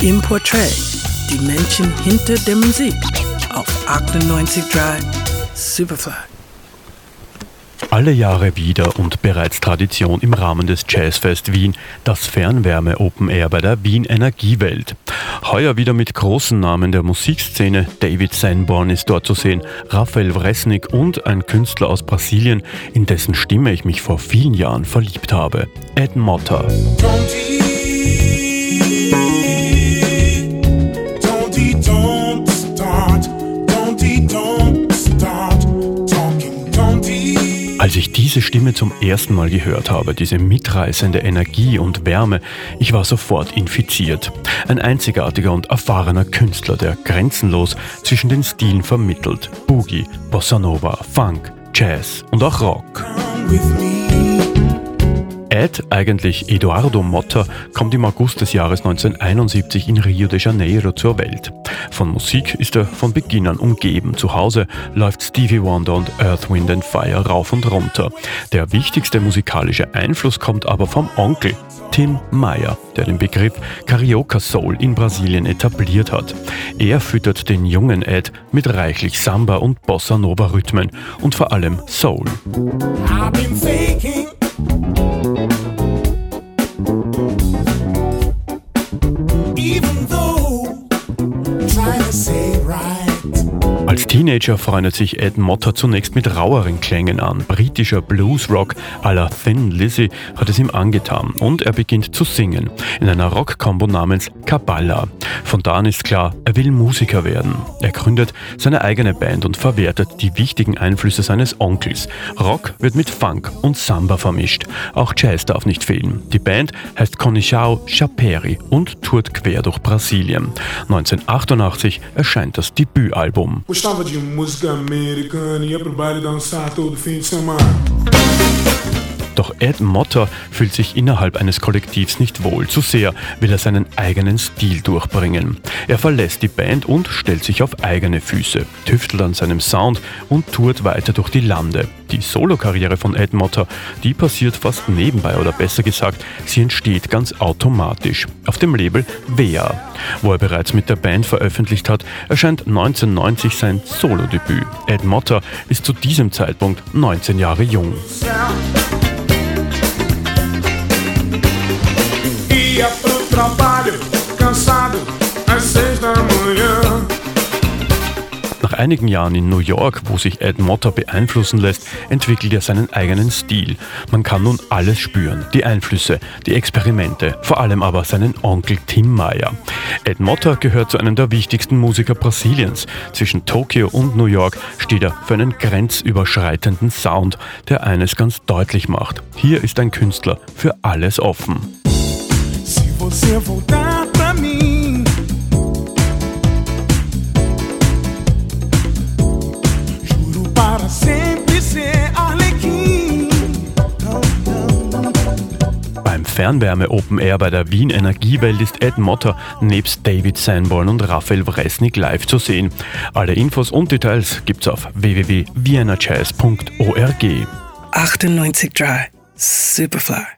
Im Portrait, die Menschen hinter der Musik auf 98.3 Superfly. Alle Jahre wieder und bereits Tradition im Rahmen des Jazzfest Wien, das Fernwärme Open Air bei der Wien Energiewelt. Heuer wieder mit großen Namen der Musikszene. David Sanborn ist dort zu sehen, Raphael Wresnik und ein Künstler aus Brasilien, in dessen Stimme ich mich vor vielen Jahren verliebt habe. Ed Motta. Als ich diese Stimme zum ersten Mal gehört habe, diese mitreißende Energie und Wärme, ich war sofort infiziert. Ein einzigartiger und erfahrener Künstler, der grenzenlos zwischen den Stilen vermittelt. Boogie, Bossa Nova, Funk, Jazz und auch Rock. Ed, eigentlich Eduardo Motta, kommt im August des Jahres 1971 in Rio de Janeiro zur Welt. Von Musik ist er von Beginn an umgeben. Zu Hause läuft Stevie Wonder und Earth, Wind and Fire rauf und runter. Der wichtigste musikalische Einfluss kommt aber vom Onkel, Tim Meyer, der den Begriff Carioca Soul in Brasilien etabliert hat. Er füttert den jungen Ed mit reichlich Samba und Bossa Nova Rhythmen und vor allem Soul. even though trying to say Als Teenager freundet sich Ed Motta zunächst mit raueren Klängen an. Britischer Bluesrock à la Thin Lizzy hat es ihm angetan und er beginnt zu singen in einer Rock-Kombo namens Kabbalah. Von da an ist klar, er will Musiker werden. Er gründet seine eigene Band und verwertet die wichtigen Einflüsse seines Onkels. Rock wird mit Funk und Samba vermischt. Auch Jazz darf nicht fehlen. Die Band heißt Conixao Chaperi und tourt quer durch Brasilien. 1988 erscheint das Debütalbum. Gostava de música americana, ia pro baile dançar todo fim de semana. Doch Ed Motter fühlt sich innerhalb eines Kollektivs nicht wohl. Zu sehr will er seinen eigenen Stil durchbringen. Er verlässt die Band und stellt sich auf eigene Füße, tüftelt an seinem Sound und tourt weiter durch die Lande. Die Solokarriere von Ed Motter, die passiert fast nebenbei oder besser gesagt, sie entsteht ganz automatisch. Auf dem Label Wea, wo er bereits mit der Band veröffentlicht hat, erscheint 1990 sein Solodebüt. Ed Motter ist zu diesem Zeitpunkt 19 Jahre jung. Ia Nach einigen Jahren in New York, wo sich Ed Motta beeinflussen lässt, entwickelt er seinen eigenen Stil. Man kann nun alles spüren, die Einflüsse, die Experimente, vor allem aber seinen Onkel Tim Meyer. Ed Motta gehört zu einem der wichtigsten Musiker Brasiliens. Zwischen Tokio und New York steht er für einen grenzüberschreitenden Sound, der eines ganz deutlich macht. Hier ist ein Künstler für alles offen. Fernwärme Open Air bei der Wien Energiewelt ist Ed Motter nebst David Sanborn und Raphael Wresnik live zu sehen. Alle Infos und Details gibt's auf www.vienajazz.org. 98.3 Superfly.